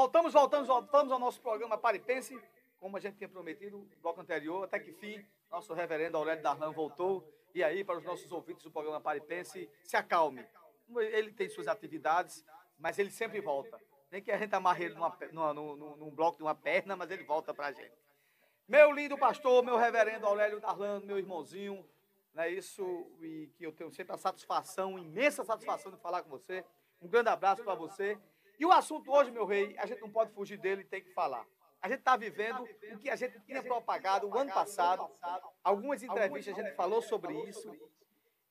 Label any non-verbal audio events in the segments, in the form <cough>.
Voltamos, voltamos, voltamos ao nosso programa Paripense, como a gente tinha prometido no bloco anterior, até que fim, nosso reverendo Aurélio Darlan voltou. E aí, para os nossos ouvintes do programa Paripense, se acalme. Ele tem suas atividades, mas ele sempre volta. Nem que a gente amarre ele numa, numa, num, num bloco de uma perna, mas ele volta para a gente. Meu lindo pastor, meu reverendo Aurélio Darlan, meu irmãozinho, não é isso? E que eu tenho sempre a satisfação, imensa satisfação de falar com você. Um grande abraço para você. E o assunto hoje, meu rei, a gente não pode fugir dele, tem que falar. A gente está vivendo o que a gente tinha propagado o ano passado. Algumas entrevistas a gente falou sobre isso.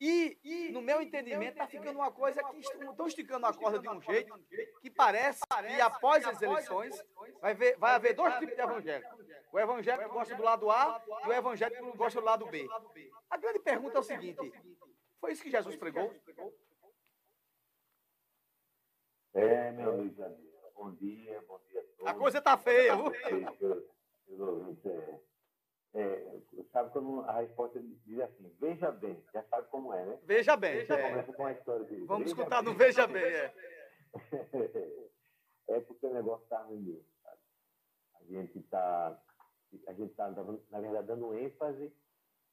E, no meu entendimento, está ficando uma coisa que estão esticando a corda de um jeito que parece que após as eleições vai, vai haver dois tipos de evangélico. O evangélico que gosta do lado A e o evangélico que gosta do lado B. A grande pergunta é o seguinte: foi isso que Jesus pregou? É, meu Luiz Bom dia, bom dia a todos. A coisa está feia, viu? É, sabe quando a resposta diz assim, veja bem, já sabe como é, né? Veja bem. Já é. começa com a história de, Vamos escutar no Veja Bem, é. <laughs> é porque o negócio está ruim mesmo, sabe? A gente está, a gente está, na verdade, dando ênfase,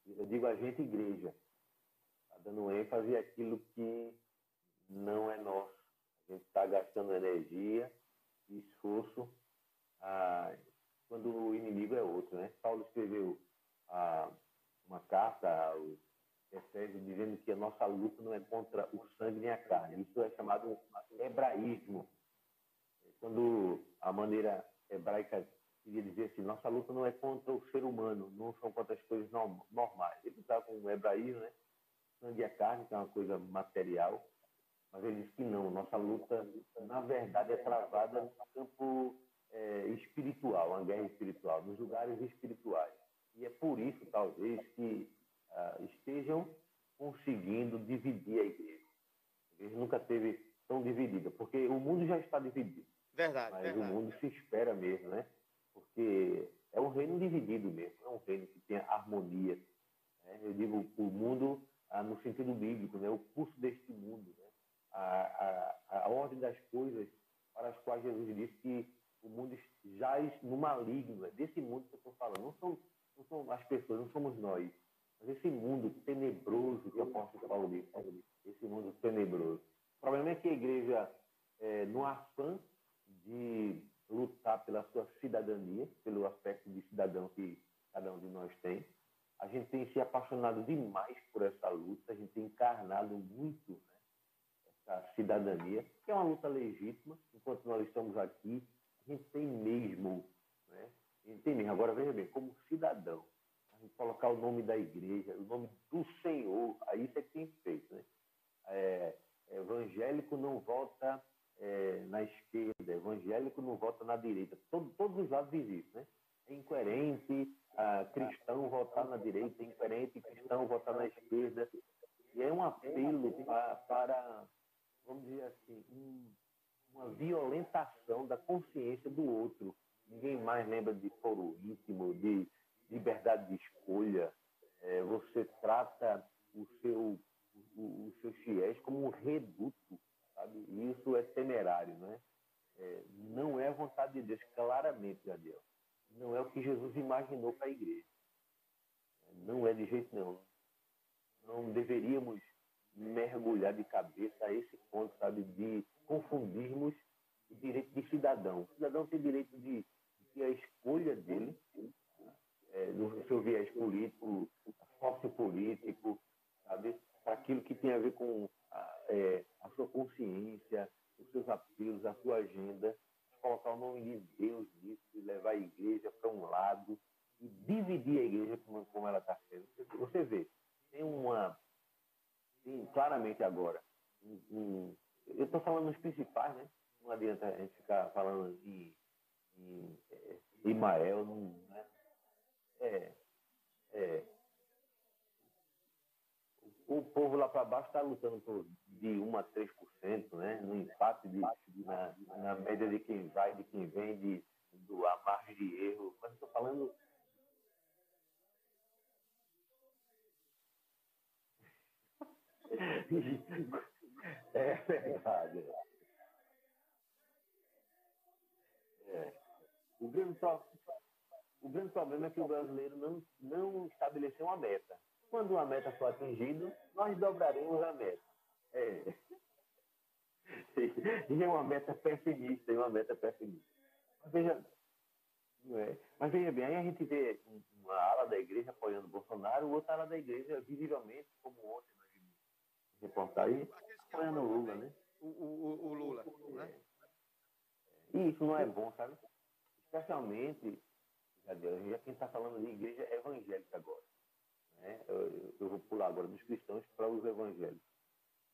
eu digo a gente, igreja, está dando ênfase àquilo que não é nosso. A gente está gastando energia e esforço ah, quando o inimigo é outro. Né? Paulo escreveu ah, uma carta aos Efésios dizendo que a nossa luta não é contra o sangue nem a carne. Isso é chamado hebraísmo. Quando a maneira hebraica queria dizer assim, nossa luta não é contra o ser humano, não são contra as coisas normais. Ele está com o hebraísmo, né? Sangue e a carne, que é uma coisa material. Mas ele diz que não, nossa luta, na verdade, é travada no campo é, espiritual, uma guerra espiritual, nos lugares espirituais. E é por isso, talvez, que ah, estejam conseguindo dividir a igreja. A igreja nunca teve tão dividida, porque o mundo já está dividido. Verdade. Mas verdade. o mundo se espera mesmo, né? Porque é um reino dividido mesmo, é um reino que tenha harmonia. Né? Eu digo o mundo ah, no sentido bíblico, né? o curso deste mundo, né? A, a, a ordem das coisas para as quais Jesus disse que o mundo jaz no maligno. É desse mundo que eu estou falando. Não são, não são as pessoas, não somos nós. Mas esse mundo tenebroso que o apóstolo Paulo disse, esse mundo tenebroso. O problema é que a igreja, é, no afã de lutar pela sua cidadania, pelo aspecto de cidadão que cada um de nós tem, a gente tem se apaixonado demais por essa luta, a gente tem encarnado muito né, essa cidadania, que é uma luta legítima, enquanto nós estamos aqui, a gente tem mesmo, né? a gente tem mesmo. Agora, veja bem, como cidadão, a gente colocar o nome da igreja, o nome do Senhor, aí isso é que tem feito. Né? É, evangélico não vota é, na esquerda, evangélico não vota na direita. Todo, todos os lados existe, né? É incoerente ah, cristão votar na direita, é incoerente cristão votar na esquerda. E é um apelo para, para vamos dizer assim, um, uma violentação da consciência do outro. Ninguém mais lembra de foro íntimo, de liberdade de escolha. É, você trata o seu, o, os seus fiéis como um reduto, sabe? E isso é temerário, né? É, não é a vontade de Deus, claramente, Gabriel. Não é o que Jesus imaginou para a igreja. Não é de jeito nenhum. Não deveríamos mergulhar de cabeça a esse ponto, sabe, de confundirmos o direito de cidadão. O cidadão tem direito de escolha dele, é, no seu viés político, sociopolítico, sabe, para aquilo que tem a ver com a, é, a sua consciência, os seus apelos, a sua agenda, colocar o nome de Deus nisso, e levar a igreja para um lado e dividir a igreja como, como ela está sendo. Você vê, tem uma Sim, claramente agora. eu estou falando nos principais, né? Não adianta a gente ficar falando em, em, é, Imael, não, né? É, é. O, povo lá para baixo está lutando por de 1 a 3%, né? No empate de, na, na média de quem vai, de quem vem, de, do, a margem de erro. Mas estou falando <laughs> É verdade. O grande, o grande problema é que o brasileiro não, não estabeleceu uma meta. Quando uma meta for atingida, nós dobraremos a meta. É. <laughs> E é uma meta pessimista, é uma meta pessimista. Mas veja, é, mas veja bem, aí a gente vê uma ala da igreja apoiando Bolsonaro, outra ala da igreja, visivelmente, como ontem nós vimos reportagem, apoiando o Lula, né? O, o, o Lula, né? E isso não é bom, sabe? Especialmente, já quem está falando de igreja evangélica agora. Né? Eu, eu, vou pular agora dos cristãos para os evangélicos.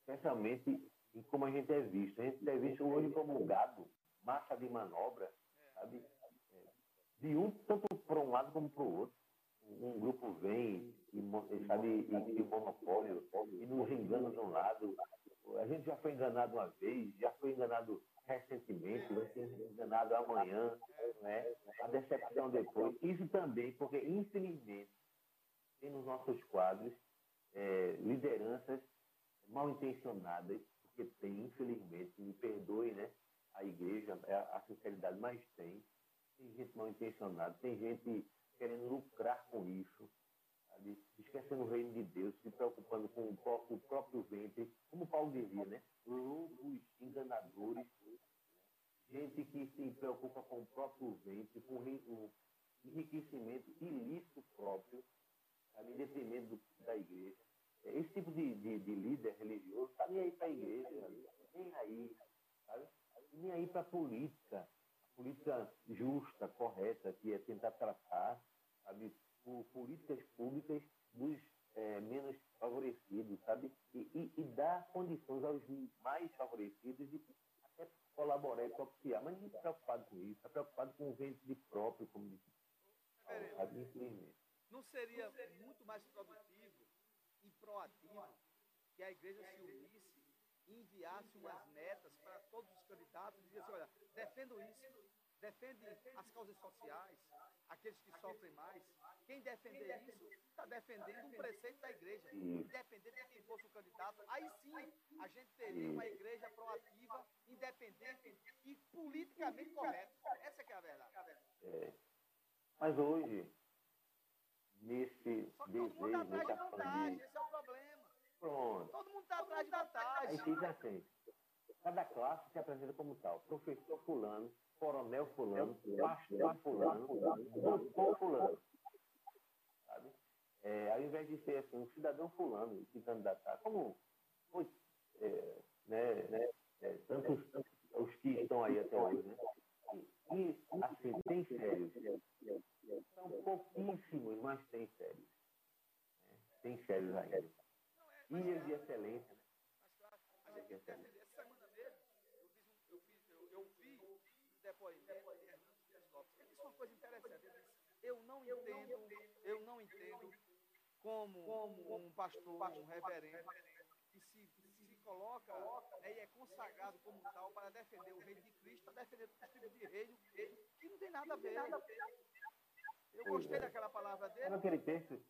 Especialmente em como a gente é visto. A gente é visto hoje como um gado, massa de manobra, sabe? De um, tanto para um lado como para o outro. Um grupo vem e, sabe, e um monopólio e nos engana de um lado. A gente já foi enganado uma vez, já foi enganado recentemente, vai ser enganado amanhã, né? a decepção depois. Isso também, porque infelizmente tem nos nossos quadros é, lideranças mal intencionadas, porque tem, infelizmente, me perdoe, né? A igreja, é a sinceridade, mas tem. Tem gente mal intencionada, tem gente querendo lucrar com isso, esquecendo o reino de Deus, se preocupando com o próprio, o próprio ventre, como Paulo dizia, né? Lobos enganadores, gente que se preocupa com o próprio ventre, com o enriquecimento ilícito próprio, sabe? detrimento da igreja. Esse tipo de, de, de líder religioso está nem aí para a igreja, nem aí, sabe? nem aí para a política, a política justa, correta, que é tentar tratar, sabe? Por políticas públicas dos é, menos favorecidos, sabe? E, e, e, dar condições aos mais favorecidos de até colaborar e propiciar. Mas ninguém está preocupado com isso, está preocupado com o vento de próprio, como disse. Não seria muito mais produtivo e proativo que a igreja se unisse e enviasse umas metas para todos os candidatos e assim, olha, defendo isso, defende as causas sociais, aqueles que sofrem mais. Quem defender isso está defendendo um preceito da igreja, independente de quem fosse o candidato. Aí sim a gente teria uma igreja proativa, independente e politicamente correta. Essa é a verdade. É. Mas hoje, nesse Só que todo mundo está atrás de vantagem, esse é o problema. Pronto. Todo mundo está atrás de vantagem. Aí fica assim. Cada classe se apresenta como tal. Professor fulano, coronel fulano, pastor fulano, doutor fulano. Sabe? É, ao invés de ser assim, um cidadão fulano se candidatar, como é, né, né, é, tantos, os que estão aí até hoje, né? E, assim, tem sérios. São pouquíssimos, mas tem sérios. Né? Tem sérios ainda. Ilhas de excelência, né? Essa semana mesmo, eu, fiz um, eu, fiz, eu, eu vi um depoimento de Hernandes Dias Lopes. Ele disse uma coisa interessante. Ele disse, eu não entendo, eu não entendo como, como um pastor, um reverendo, que se, se coloca né, e é consagrado como tal para defender o reino de Cristo, para defender o tipo de reino que não tem nada a ver. Eu gostei daquela palavra dele. Sabe aquele texto?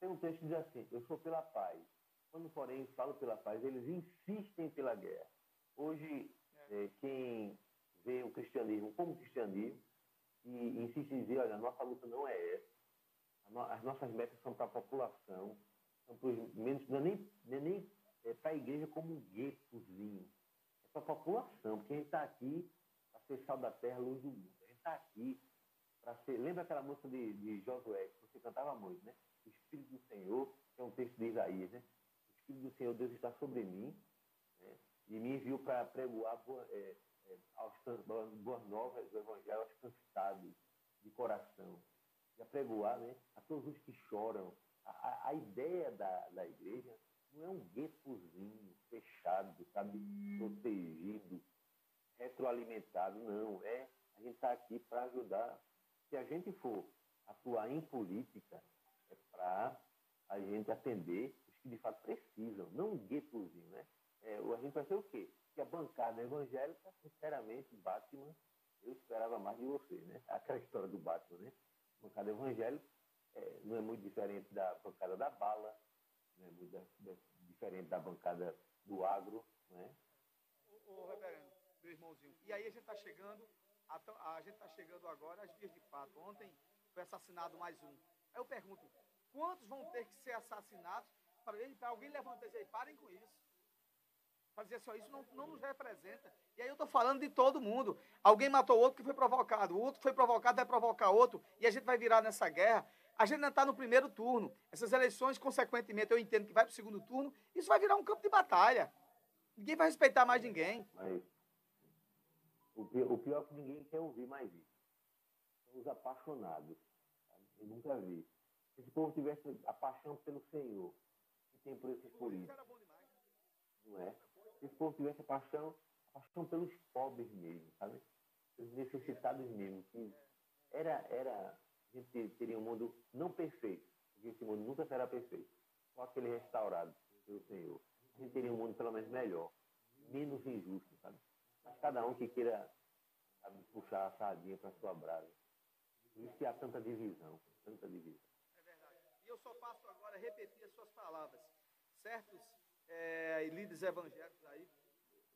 Tem um texto que diz assim, eu sou pela paz. Quando, porém, falo pela paz, eles insistem pela guerra. Hoje, é. É, quem vê o cristianismo como cristianismo e insiste em dizer, olha, a nossa luta não é essa, as nossas metas são para a população, são para os menos, não é nem, não é nem é para a igreja como um guetozinho, é para a população, porque a gente está aqui para ser sal da terra, luz do mundo. A gente está aqui para ser. Lembra aquela música de, de Josué, que você cantava muito, né? O Espírito do Senhor, que é um texto de Isaías, né? O Espírito do Senhor, Deus está sobre mim, né? e me enviou para pregoar é, é, aos, boas novas do Evangelho aos cansados de coração. E a pregoar né? a todos os que choram. A, a, a ideia da, da igreja não é um guetozinho fechado, sabe? Protegido, retroalimentado, não. É a gente está aqui para ajudar se a gente for atuar em política, é para a gente atender os que de fato precisam, não um guetozinho, né? É, a gente vai ser o quê? Que a bancada evangélica, sinceramente, Batman, eu esperava mais de você, né? <laughs> Aquela história do Batman, né? A bancada evangélica é, não é muito diferente da bancada da bala, não é muito da, da, diferente da bancada do agro, né? Ô reverendo, meu irmãozinho, e aí a gente está chegando a, a gente está chegando agora às vias de fato. Ontem foi assassinado mais um. Aí eu pergunto, quantos vão ter que ser assassinados para alguém levantar e dizer, parem com isso? Para dizer assim, ó, isso não, não nos representa. E aí eu estou falando de todo mundo. Alguém matou outro que foi provocado, o outro foi provocado vai provocar outro, e a gente vai virar nessa guerra. A gente ainda está no primeiro turno. Essas eleições, consequentemente, eu entendo que vai para o segundo turno, isso vai virar um campo de batalha. Ninguém vai respeitar mais ninguém. Mas o pior, o pior é que ninguém quer ouvir mais isso. São os apaixonados. Eu nunca vi. Se esse povo tivesse a paixão pelo Senhor, que tem por esses políticos. Não é? Se esse povo tivesse a paixão, a paixão pelos pobres mesmo, sabe? Os necessitados mesmo. Que era, era, a gente teria um mundo não perfeito, porque esse mundo nunca será perfeito. Só aquele restaurado pelo Senhor. A gente teria um mundo pelo menos melhor, menos injusto, sabe? Mas cada um que queira sabe, puxar a sardinha para sua brasa. Por isso que há tanta divisão, tanta divisão. É verdade. E eu só passo agora a repetir as suas palavras. Certos é, líderes evangélicos aí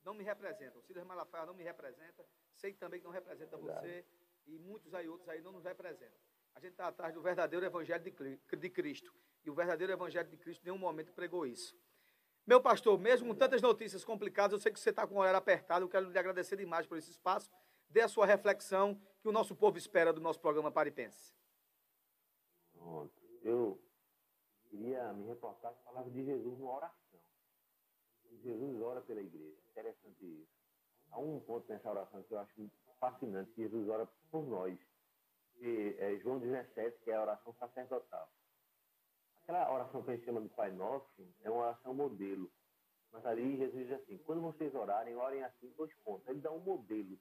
não me representam. O Silas Malafaia não me representa. Sei também que não representa você. E muitos aí outros aí não nos representam. A gente está atrás do verdadeiro evangelho de Cristo. E o verdadeiro evangelho de Cristo em nenhum momento pregou isso. Meu pastor, mesmo com tantas notícias complicadas, eu sei que você está com o horário apertado, eu quero lhe agradecer demais por esse espaço. Dê a sua reflexão que o nosso povo espera do nosso programa Paripense. Pronto. Eu queria me reportar com a palavra de Jesus numa oração. Jesus ora pela igreja. Interessante isso. Há um ponto nessa oração que eu acho fascinante, que Jesus ora por nós. E, é, João 17, que é a oração sacerdotal. Aquela oração que a gente chama de Pai Nosso é uma oração modelo. Mas ali Jesus diz assim: quando vocês orarem, orem assim, dois pontos. Ele dá um modelo.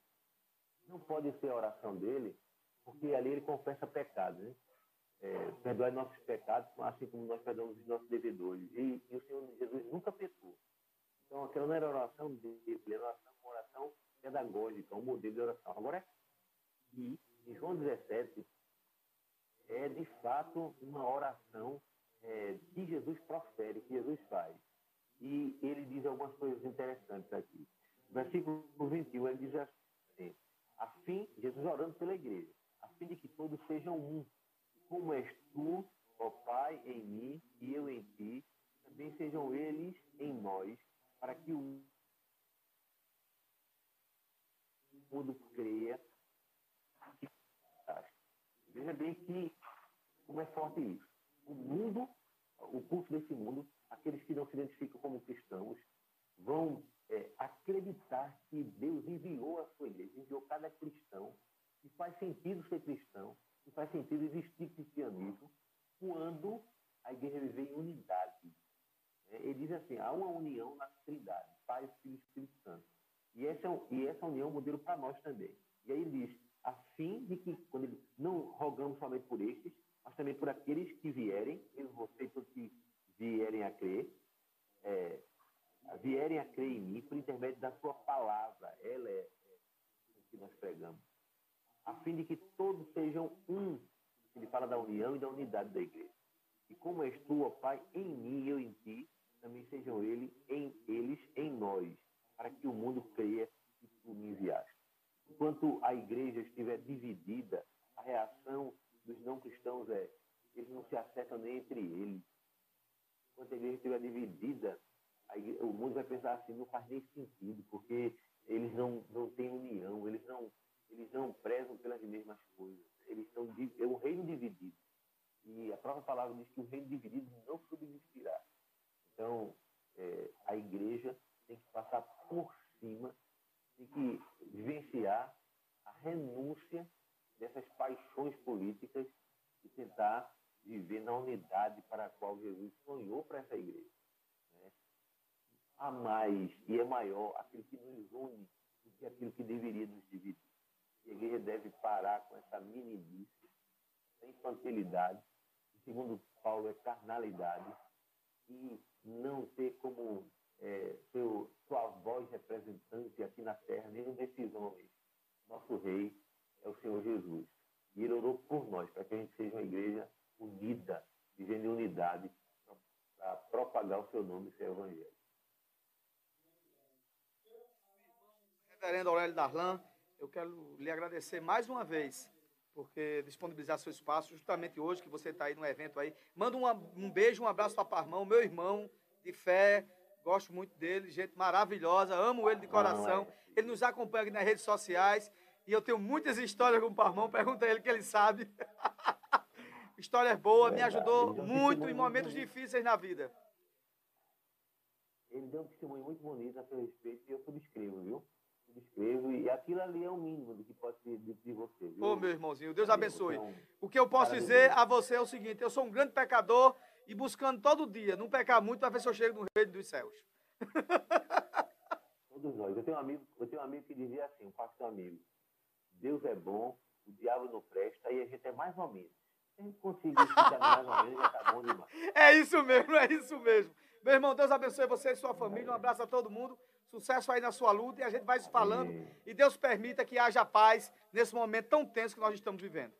Não pode ser a oração dele, porque ali ele confessa pecados. Né? É, perdoar nossos pecados, assim como nós perdoamos os nossos devedores. E, e, o Senhor Jesus nunca pecou. Então, aquela não era oração dele, era oração, uma oração pedagógica, um modelo de oração. Agora, aqui, em João 17, é de fato uma oração é, que Jesus profere, que Jesus faz. E ele diz algumas coisas interessantes aqui. Versículo 21, ele diz assim, a fim, Jesus orando pela igreja, a fim de que todos sejam um, como és tu, ó Pai, em mim e eu em ti, também sejam eles em nós, para que o mundo creia. Veja bem que como é forte isso o mundo, o curso desse mundo, aqueles que não se identificam como cristãos, vão é, acreditar que Deus enviou a sua igreja, enviou cada cristão, e faz sentido ser cristão, e faz sentido existir cristianismo, quando a igreja vive em unidade. É, ele diz assim, há uma união na Trindade, Pai, Filho e Espírito Santo. E essa, é e essa união é um modelo para nós também. E aí ele diz, a fim de que, quando ele, não rogamos somente por estes, mas também por aqueles que vierem, mesmo você que vierem a crer, é, vierem a crer em mim por intermédio da sua palavra. Ela é, é o que nós pregamos. A fim de que todos sejam um. Ele fala da união e da unidade da igreja. E como és tu, ó Pai, em mim e eu em ti, também sejam ele, em, eles em nós, para que o mundo creia enviaste. Enquanto a igreja estiver dividida, a reação dos não cristãos é eles não se acertam nem entre eles. Quando a igreja estiver dividida, igreja, o mundo vai pensar assim, não faz nem sentido, porque eles não, não têm união, eles não, eles não prezam pelas mesmas coisas. Eles são é um reino dividido. E a própria palavra diz que o reino dividido não subsistirá. Então, é, a igreja tem que passar por cima, tem que vivenciar a renúncia dessas paixões políticas e tentar viver na unidade para a qual Jesus sonhou para essa igreja. Né? Há mais e é maior aquilo que nos une do que aquilo que deveria nos dividir. E a igreja deve parar com essa meninice, essa infantilidade, que, segundo Paulo, é carnalidade, e não ter como é, seu, sua voz representante aqui na terra nenhum desses homens. Nosso rei é o Senhor Jesus. E ele orou por nós, para que a gente seja uma igreja unida, vivendo em unidade, para propagar o seu nome e seu evangelho. Reverendo Aurélio Darlan, eu quero lhe agradecer mais uma vez porque disponibilizar seu espaço justamente hoje que você está aí no evento aí. Manda uma, um beijo, um abraço para Parmão, meu irmão de fé, gosto muito dele, gente maravilhosa, amo ele de coração. É. Ele nos acompanha aqui nas redes sociais e eu tenho muitas histórias com o Parmão, pergunta a ele que ele sabe. <laughs> Histórias boas, me ajudou muito em momentos difíceis na vida. Ele deu um testemunho muito bonito a seu respeito e eu subscrevo, viu? Subscrevo e aquilo ali é o mínimo do que pode ser dito de você, viu? Ô, meu irmãozinho, Deus abençoe. O que eu posso dizer a você é o seguinte: eu sou um grande pecador e buscando todo dia não pecar muito para ver se eu chego no reino dos céus. <laughs> Todos nós. Eu tenho um amigo, eu tenho um amigo que dizia assim, um pastor amigo, Deus é bom, o diabo não presta e a gente é mais ou menos. Se a gente conseguir ficar mais ou menos, já tá bom demais. <laughs> É isso mesmo, é isso mesmo. Meu irmão, Deus abençoe você e sua família. Um abraço a todo mundo. Sucesso aí na sua luta e a gente vai se falando. E Deus permita que haja paz nesse momento tão tenso que nós estamos vivendo.